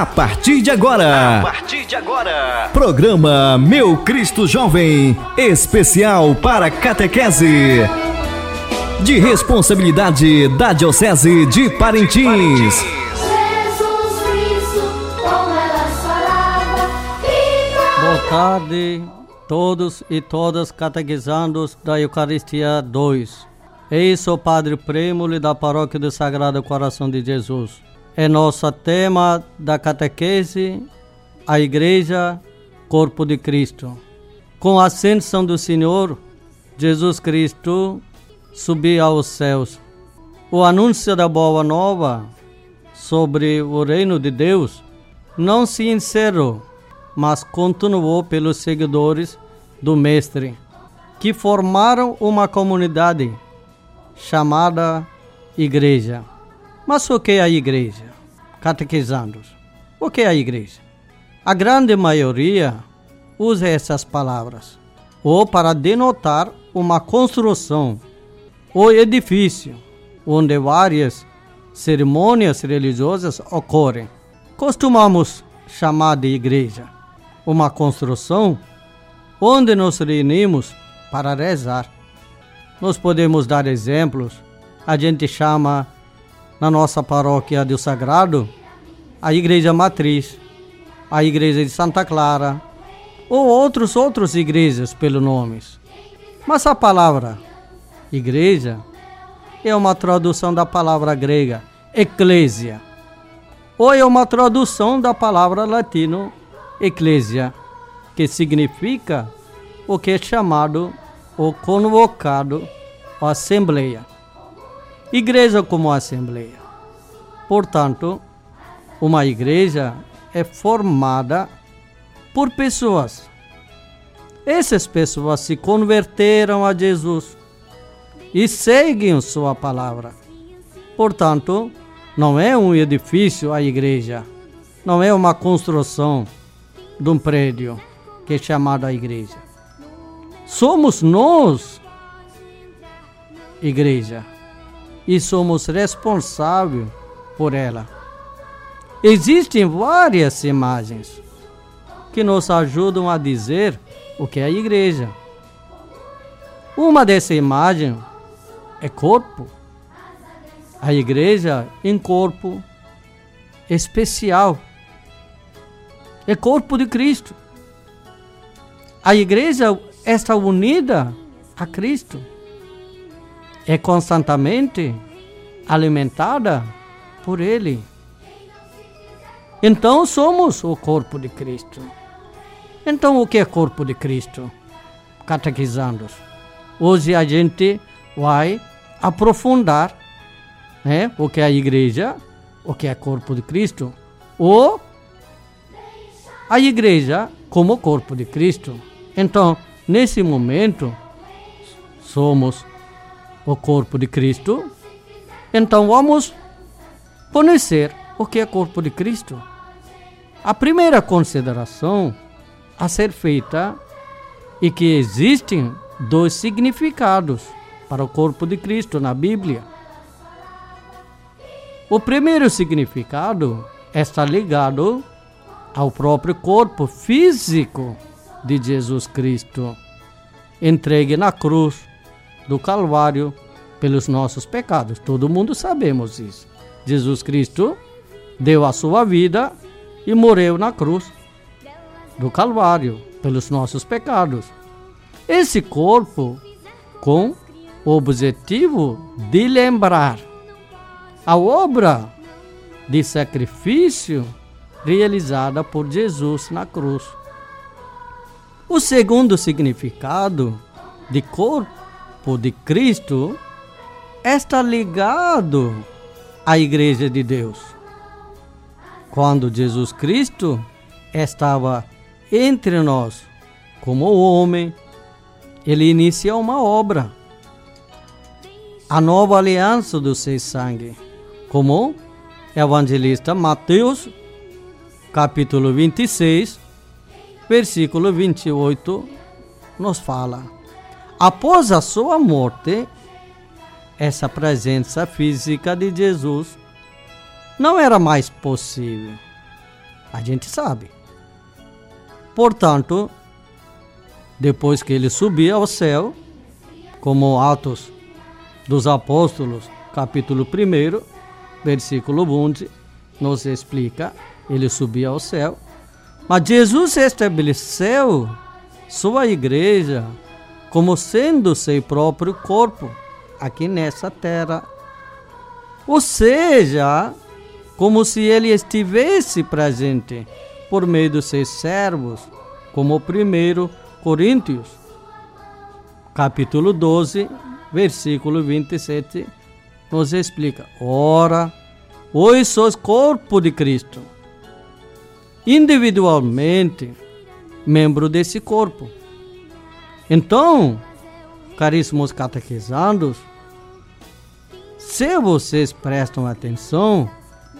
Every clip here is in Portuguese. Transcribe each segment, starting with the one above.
A partir de agora. A partir de agora. Programa Meu Cristo Jovem, especial para catequese. De responsabilidade da Diocese de Parintins. Boa tarde, todos e todas catequizandos da Eucaristia 2. Eu sou o Padre Prêmule da Paróquia do Sagrado Coração de Jesus. É nosso tema da catequese, a Igreja, Corpo de Cristo. Com a ascensão do Senhor, Jesus Cristo subiu aos céus. O anúncio da Boa Nova sobre o reino de Deus não se encerrou mas continuou pelos seguidores do Mestre, que formaram uma comunidade chamada Igreja. Mas o que é a Igreja? Catequizando. O que é a Igreja? A grande maioria usa essas palavras, ou para denotar uma construção ou edifício onde várias cerimônias religiosas ocorrem. Costumamos chamar de igreja uma construção onde nos reunimos para rezar. Nós podemos dar exemplos. A gente chama na nossa paróquia do Sagrado a Igreja Matriz, a Igreja de Santa Clara ou outros outros igrejas pelo nomes. Mas a palavra igreja é uma tradução da palavra grega eclésia, ou é uma tradução da palavra latino eclésia, que significa o que é chamado ou convocado a assembleia. Igreja como assembleia. Portanto, uma igreja é formada por pessoas. Essas pessoas se converteram a Jesus e seguem sua palavra. Portanto, não é um edifício a igreja, não é uma construção de um prédio que é chamado a igreja. Somos nós, igreja, e somos responsáveis por ela. Existem várias imagens que nos ajudam a dizer o que é a igreja. Uma dessas imagens é corpo. A igreja em corpo especial é corpo de Cristo. A igreja está unida a Cristo. É constantemente alimentada por Ele. Então somos o corpo de Cristo. Então o que é corpo de Cristo? Catequizando. Hoje a gente vai aprofundar né, o que é a igreja, o que é corpo de Cristo, ou a igreja como corpo de Cristo. Então, nesse momento, somos o corpo de Cristo. Então, vamos conhecer o que é corpo de Cristo. A primeira consideração a ser feita é que existem dois significados para o corpo de Cristo na Bíblia. O primeiro significado está ligado ao próprio corpo físico de Jesus Cristo, entregue na cruz do Calvário pelos nossos pecados. Todo mundo sabemos isso. Jesus Cristo deu a sua vida e morreu na cruz do Calvário pelos nossos pecados. Esse corpo com o objetivo de lembrar a obra de sacrifício realizada por Jesus na cruz. O segundo significado de corpo de Cristo está ligado à Igreja de Deus. Quando Jesus Cristo estava entre nós como homem, ele inicia uma obra, a nova aliança do seu sangue, como evangelista Mateus capítulo 26, versículo 28, nos fala: Após a sua morte, essa presença física de Jesus não era mais possível. A gente sabe. Portanto, depois que ele subia ao céu, como Atos dos Apóstolos, capítulo 1, versículo 11, nos explica, ele subia ao céu. Mas Jesus estabeleceu sua igreja como sendo seu próprio corpo aqui nessa terra. Ou seja, como se ele estivesse presente por meio dos seus servos, como o primeiro Coríntios, capítulo 12, versículo 27, nos explica: Ora, hoje sois corpo de Cristo, individualmente, membro desse corpo. Então, caríssimos catequizandos, se vocês prestam atenção,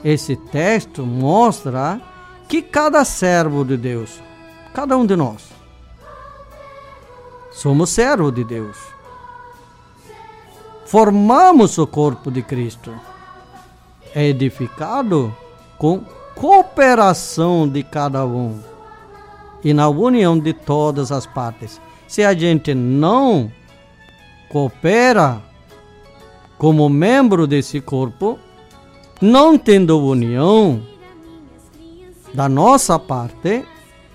esse texto mostra que cada servo de Deus, cada um de nós, somos servo de Deus. Formamos o corpo de Cristo. É edificado com cooperação de cada um e na união de todas as partes. Se a gente não coopera como membro desse corpo, não tendo união da nossa parte,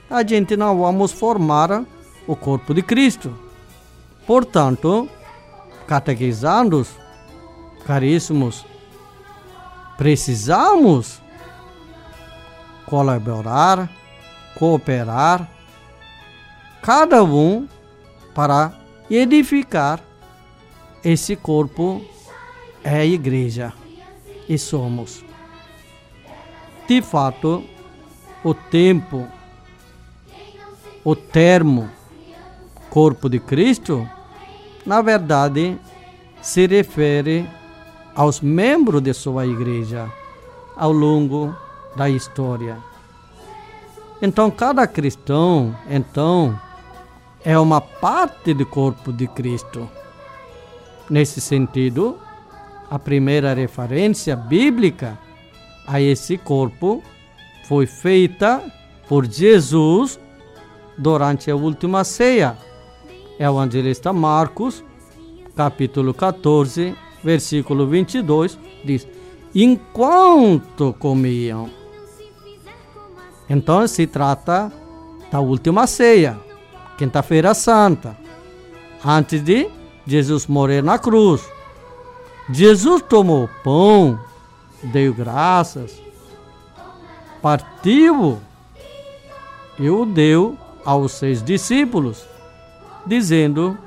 a gente não vamos formar o corpo de Cristo. Portanto, catequizandos, caríssimos, precisamos colaborar, cooperar, cada um para edificar esse corpo é a igreja e somos. De fato, o tempo, o termo corpo de Cristo, na verdade, se refere aos membros de sua igreja ao longo da história. Então, cada cristão, então, é uma parte do corpo de Cristo. Nesse sentido, a primeira referência bíblica a esse corpo foi feita por Jesus durante a última ceia. É o evangelista Marcos, capítulo 14, versículo 22, diz: Enquanto comiam. Então se trata da última ceia, quinta-feira santa, antes de Jesus morrer na cruz. Jesus tomou pão, deu graças, partiu e o deu aos seus discípulos, dizendo: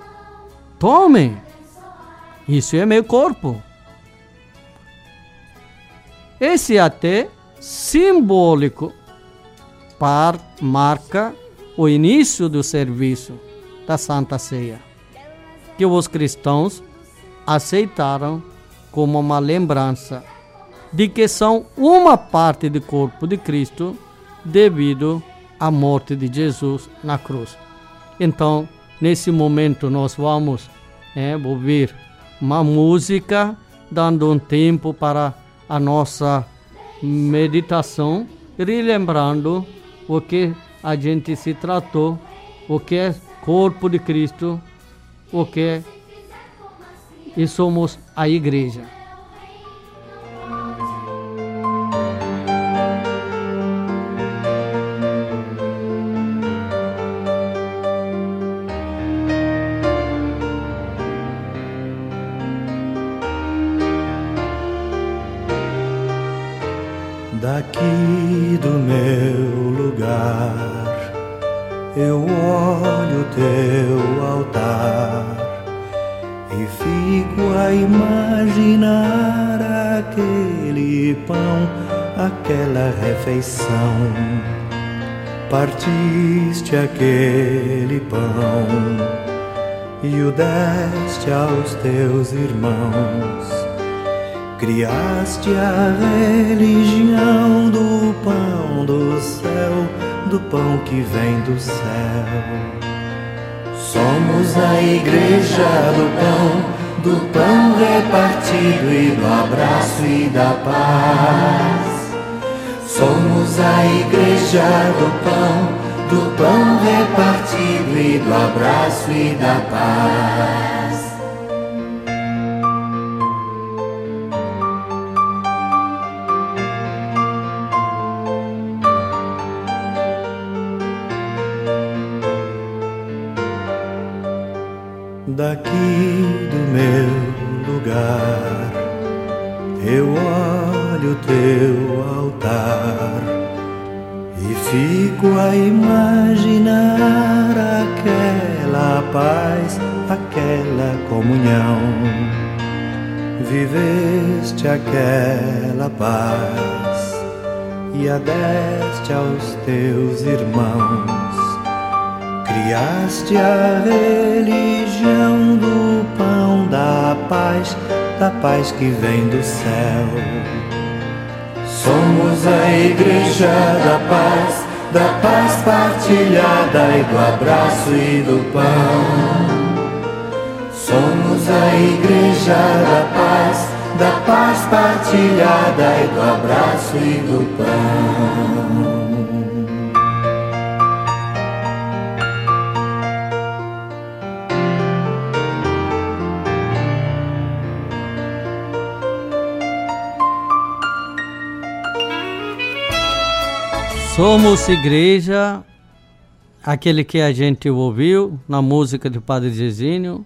Tomem, isso é meu corpo. Esse é até simbólico par marca o início do serviço da Santa Ceia, que os cristãos aceitaram como uma lembrança de que são uma parte do corpo de Cristo devido à morte de Jesus na cruz. Então, nesse momento, nós vamos é, ouvir uma música, dando um tempo para a nossa meditação, relembrando o que a gente se tratou, o que é corpo de Cristo, o que é e somos a igreja. Refeição. Partiste aquele pão e o deste aos teus irmãos. Criaste a religião do pão do céu, do pão que vem do céu. Somos a igreja do pão, do pão repartido e do abraço e da paz. A igreja do pão, do pão repartido e do abraço e da paz. Viveste aquela paz e a deste aos teus irmãos. Criaste a religião do pão da paz, da paz que vem do céu. Somos a igreja da paz, da paz partilhada e do abraço e do pão. Somos a igreja da paz, da paz partilhada e do abraço e do pão. Somos igreja, aquele que a gente ouviu na música do Padre Zezinho,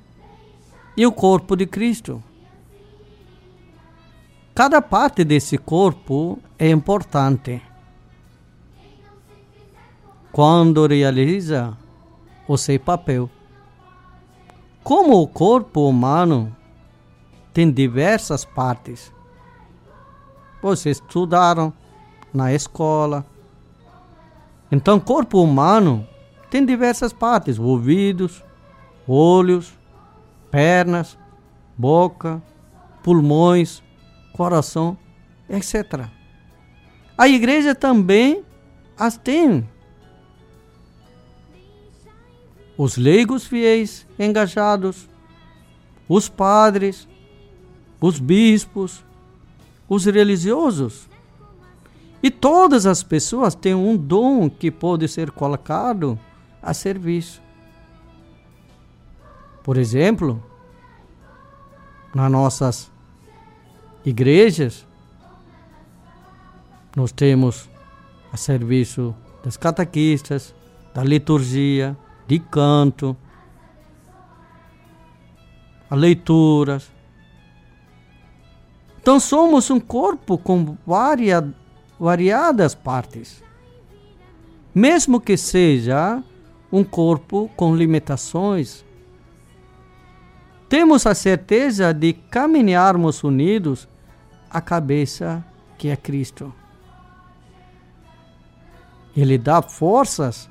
e o corpo de Cristo. Cada parte desse corpo é importante. Quando realiza o seu papel. Como o corpo humano tem diversas partes. Vocês estudaram na escola, então, corpo humano tem diversas partes: ouvidos, olhos, pernas, boca, pulmões, coração, etc. A igreja também as tem. Os leigos fiéis engajados, os padres, os bispos, os religiosos. E todas as pessoas têm um dom que pode ser colocado a serviço. Por exemplo, nas nossas igrejas, nós temos a serviço das catequistas, da liturgia, de canto, a leituras. Então somos um corpo com várias variadas partes. Mesmo que seja um corpo com limitações, temos a certeza de caminharmos unidos à cabeça que é Cristo. Ele dá forças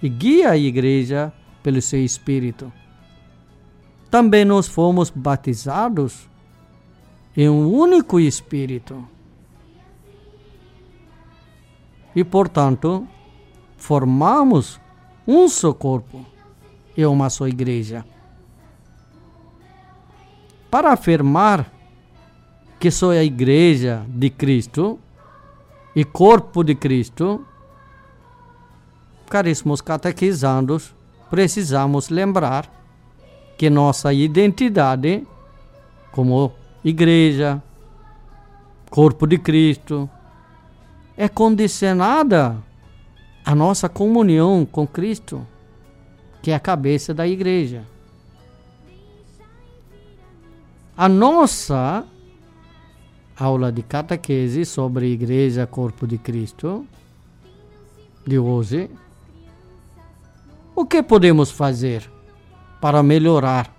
e guia a igreja pelo seu Espírito. Também nós fomos batizados em um único Espírito e, portanto, formamos um só corpo e uma só igreja. Para afirmar que sou a igreja de Cristo e corpo de Cristo, caríssimos catequizandos, precisamos lembrar que nossa identidade como igreja, corpo de Cristo, é condicionada a nossa comunhão com Cristo, que é a cabeça da igreja. A nossa aula de catequese sobre Igreja Corpo de Cristo de hoje, o que podemos fazer para melhorar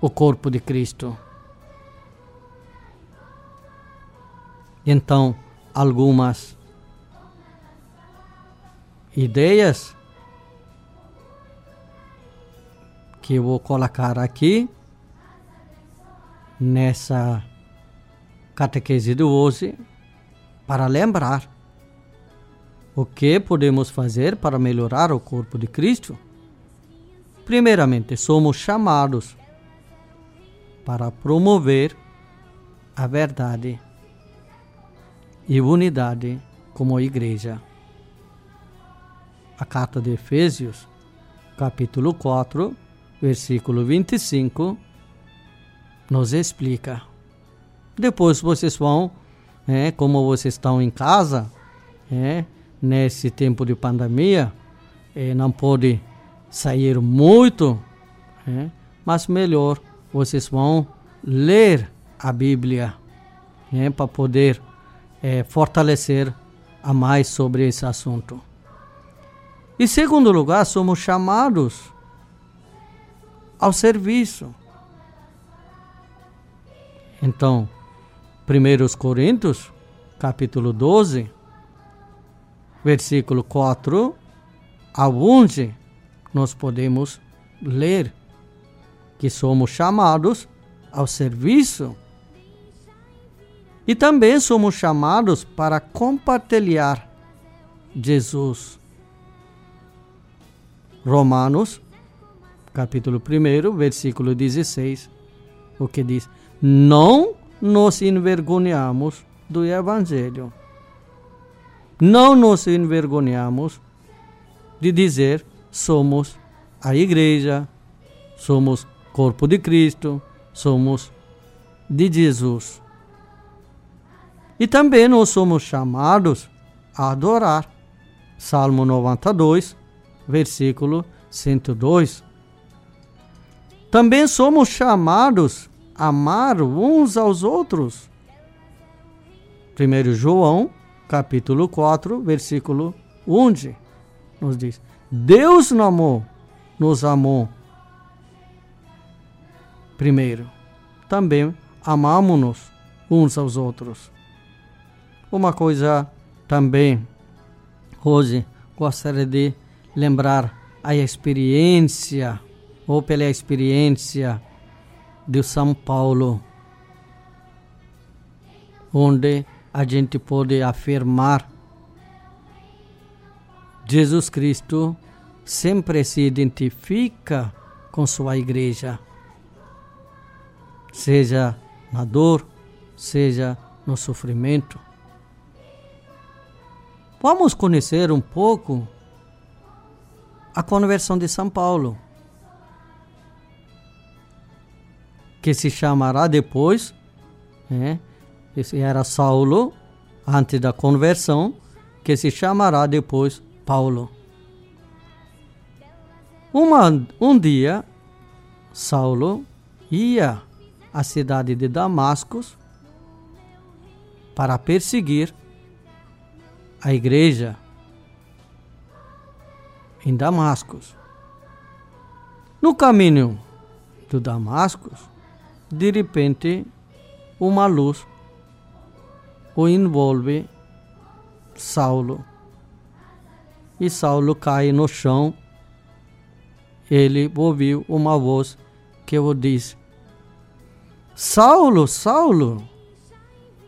o corpo de Cristo? Então, algumas ideias que eu vou colocar aqui nessa catequese de hoje para lembrar o que podemos fazer para melhorar o corpo de Cristo. Primeiramente, somos chamados para promover a verdade e unidade como igreja. A carta de Efésios, capítulo 4, versículo 25, nos explica. Depois vocês vão, é, como vocês estão em casa, é, nesse tempo de pandemia, é, não pode sair muito, é, mas melhor vocês vão ler a Bíblia para poder fortalecer a mais sobre esse assunto. Em segundo lugar, somos chamados ao serviço. Então, 1 Coríntios, capítulo 12, versículo 4 a 11, nós podemos ler que somos chamados ao serviço e também somos chamados para compartilhar Jesus. Romanos, capítulo 1, versículo 16, o que diz: Não nos envergonhamos do Evangelho. Não nos envergonhamos de dizer somos a igreja, somos corpo de Cristo, somos de Jesus. E também nós somos chamados a adorar. Salmo 92, versículo 102. Também somos chamados amar uns aos outros. 1 João, capítulo 4, versículo 11, nos diz: Deus nos amou, nos amou primeiro. Também amamos-nos uns aos outros. Uma coisa também, hoje, gostaria de lembrar a experiência, ou pela experiência de São Paulo, onde a gente pode afirmar Jesus Cristo sempre se identifica com sua igreja, seja na dor, seja no sofrimento. Vamos conhecer um pouco a conversão de São Paulo, que se chamará depois, né? esse era Saulo, antes da conversão, que se chamará depois Paulo. Uma, um dia, Saulo ia à cidade de Damasco para perseguir a igreja em Damasco. No caminho do Damasco, de repente, uma luz o envolve Saulo. E Saulo cai no chão. Ele ouviu uma voz que o diz: Saulo, Saulo,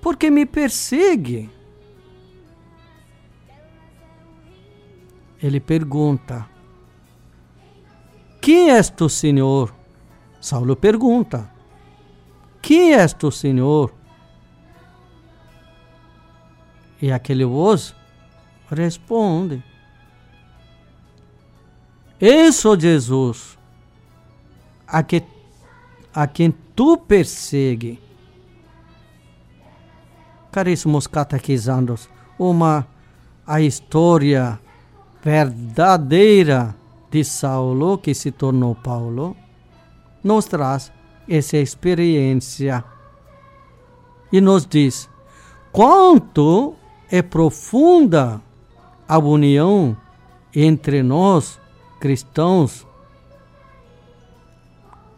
por que me persegue? ele pergunta: Quem és tu, Senhor? Saulo pergunta: Quem és tu, Senhor? E aquele voz responde: Eu sou Jesus, a, que, a quem tu persegue. Caríssimos catequizandos, uma a história verdadeira de Saulo, que se tornou Paulo, nos traz essa experiência e nos diz quanto é profunda a união entre nós, cristãos,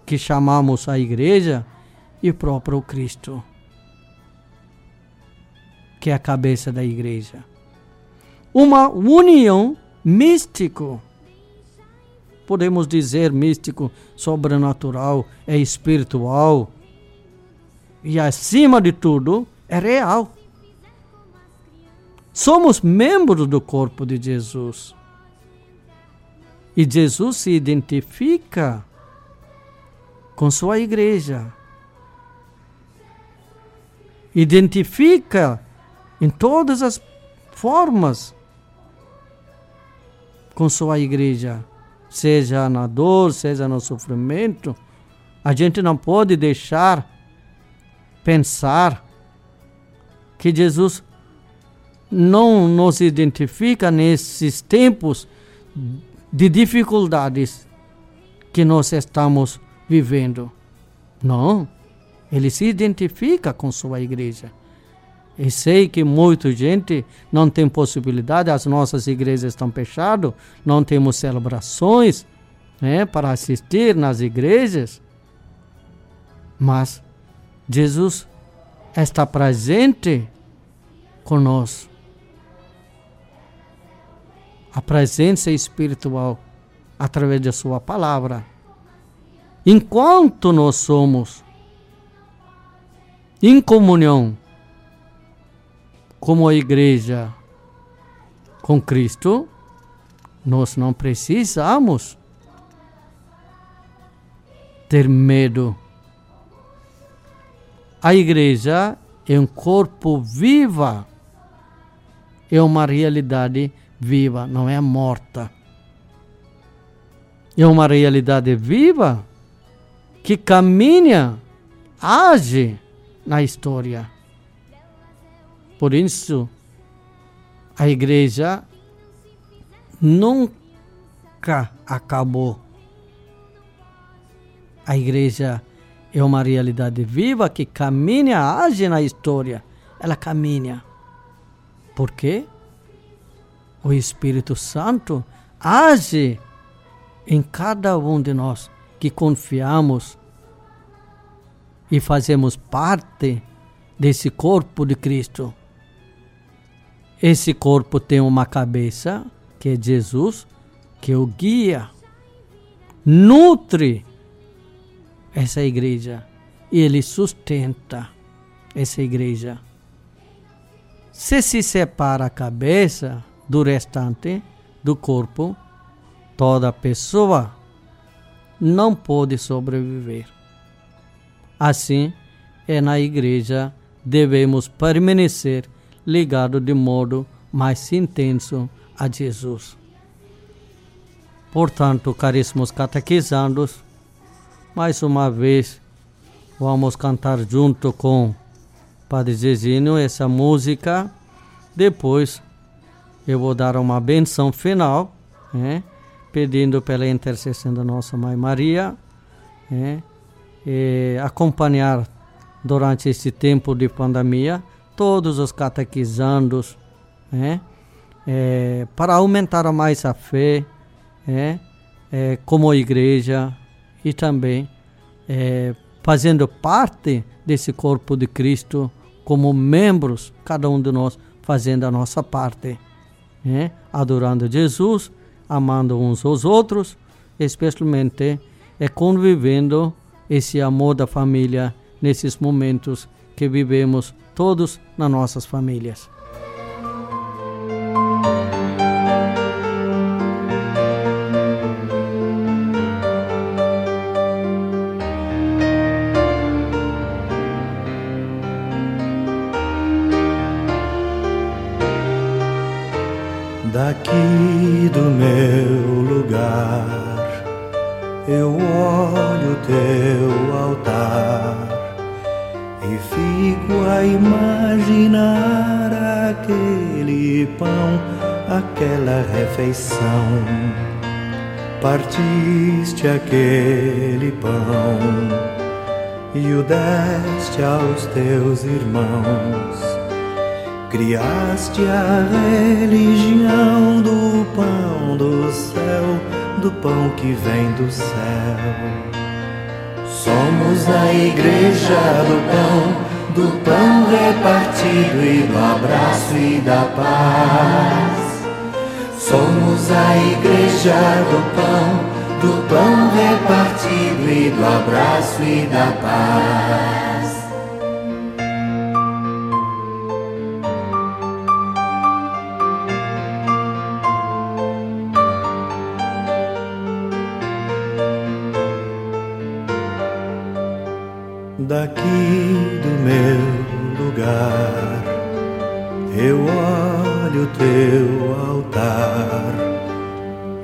que chamamos a igreja, e próprio Cristo, que é a cabeça da igreja. Uma união místico. Podemos dizer místico, sobrenatural, é espiritual. E acima de tudo, é real. Somos membros do corpo de Jesus. E Jesus se identifica com sua igreja. Identifica em todas as formas com sua igreja, seja na dor, seja no sofrimento. A gente não pode deixar pensar que Jesus não nos identifica nesses tempos de dificuldades que nós estamos vivendo. Não, ele se identifica com sua igreja. E sei que muita gente não tem possibilidade, as nossas igrejas estão fechadas, não temos celebrações né, para assistir nas igrejas. Mas Jesus está presente conosco. A presença espiritual através da Sua palavra. Enquanto nós somos em comunhão como a igreja com Cristo, nós não precisamos ter medo. A igreja é um corpo viva, é uma realidade viva, não é morta. É uma realidade viva que caminha, age na história. Por isso, a igreja nunca acabou. A igreja é uma realidade viva que caminha, age na história. Ela caminha. Por quê? O Espírito Santo age em cada um de nós que confiamos e fazemos parte desse corpo de Cristo. Esse corpo tem uma cabeça, que é Jesus, que o guia, nutre essa igreja e ele sustenta essa igreja. Se se separa a cabeça do restante do corpo, toda pessoa não pode sobreviver. Assim, é na igreja devemos permanecer ligado de modo mais intenso a Jesus. Portanto, caríssimos catequizandos, mais uma vez vamos cantar junto com Padre Zezinho essa música. Depois eu vou dar uma benção final, né, pedindo pela intercessão da nossa Mãe Maria, né, acompanhar durante esse tempo de pandemia todos os catequizandos, né? É, para aumentar mais a fé, né? É, como igreja e também é, fazendo parte desse corpo de Cristo como membros, cada um de nós fazendo a nossa parte, né? adorando Jesus, amando uns aos outros, especialmente é convivendo esse amor da família nesses momentos que vivemos todos nas nossas famílias. A imaginar aquele pão, aquela refeição. Partiste aquele pão e o deste aos teus irmãos. Criaste a religião do pão do céu, do pão que vem do céu. Somos a igreja do pão, do pão repartido e do abraço e da paz. Somos a igreja do pão, do pão repartido e do abraço e da paz. Daqui do meu lugar. eu olho teu altar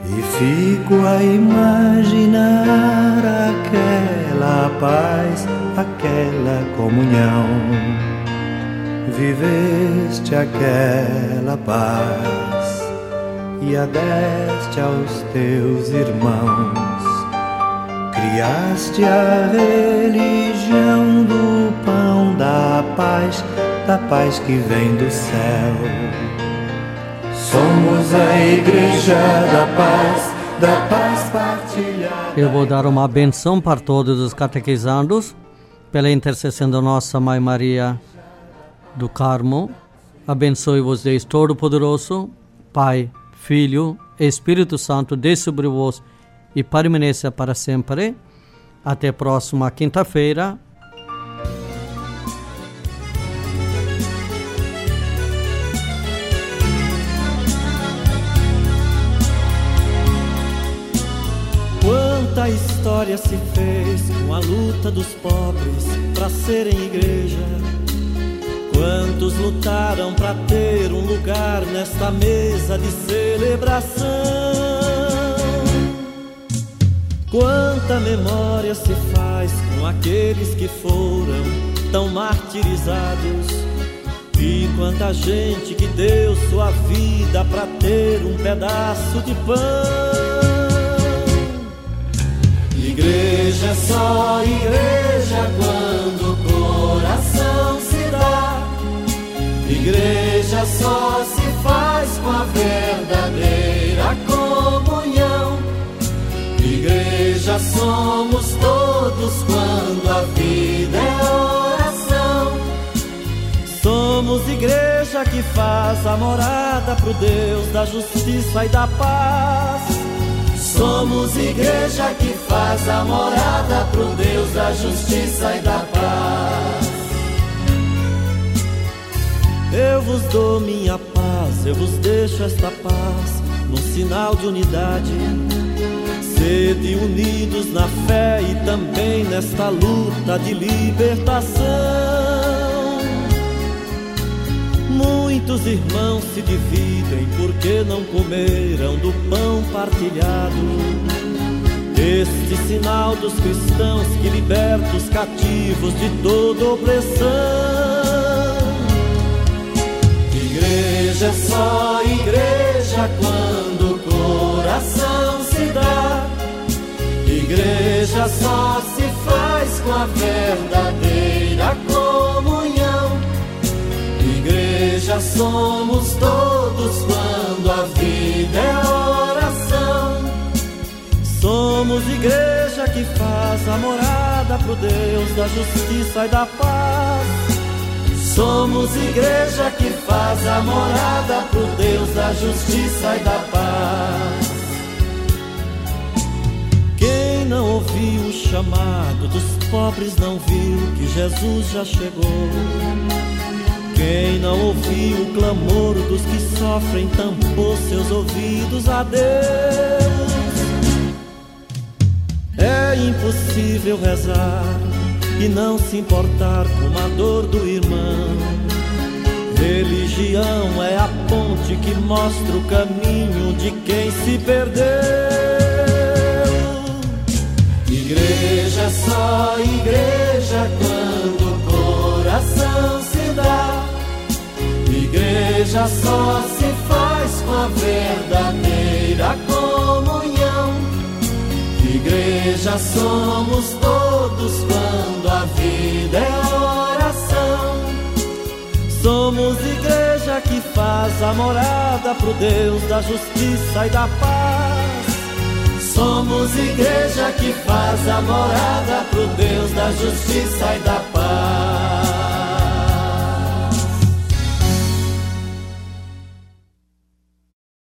e fico a imaginar aquela paz, aquela comunhão. Viveste aquela paz e a deste aos teus irmãos. Criaste a religião do pão da paz da paz que vem do céu. Somos a igreja da paz, da paz partilhada. Eu vou dar uma benção para todos os catequizandos, pela intercessão da nossa Mãe Maria do Carmo. Abençoe-vos Deus Todo-Poderoso, Pai, Filho, Espírito Santo, desça sobre vós e permaneça para sempre. Até a próxima quinta-feira. Quanta história se fez com a luta dos pobres para serem igreja. Quantos lutaram para ter um lugar nesta mesa de celebração? Quanta memória se faz com aqueles que foram tão martirizados? E quanta gente que deu sua vida para ter um pedaço de pão? Igreja é só igreja quando o coração se dá. Igreja só Igreja somos todos quando a vida é oração. Somos igreja que faz a morada pro Deus da justiça e da paz. Somos igreja que faz a morada pro Deus da justiça e da paz. Eu vos dou minha paz, eu vos deixo esta paz, num sinal de unidade. Sede unidos na fé e também nesta luta de libertação. Muitos irmãos se dividem porque não comeram do pão partilhado. Este sinal dos cristãos que liberta os cativos de toda opressão. Igreja é só igreja quando Igreja só se faz com a verdadeira comunhão. Igreja somos todos quando a vida é oração. Somos igreja que faz a morada pro Deus da justiça e da paz. Somos igreja que faz a morada pro Deus da justiça e da paz. Chamado dos pobres não viu que Jesus já chegou. Quem não ouviu o clamor dos que sofrem tampou seus ouvidos a Deus. É impossível rezar e não se importar com a dor do irmão. Religião é a ponte que mostra o caminho de quem se perdeu. Igreja só igreja quando o coração se dá. Igreja só se faz com a verdadeira comunhão. Igreja somos todos quando a vida é oração. Somos igreja que faz a morada pro Deus da justiça e da paz. Somos igreja que faz a morada pro Deus da justiça e da paz.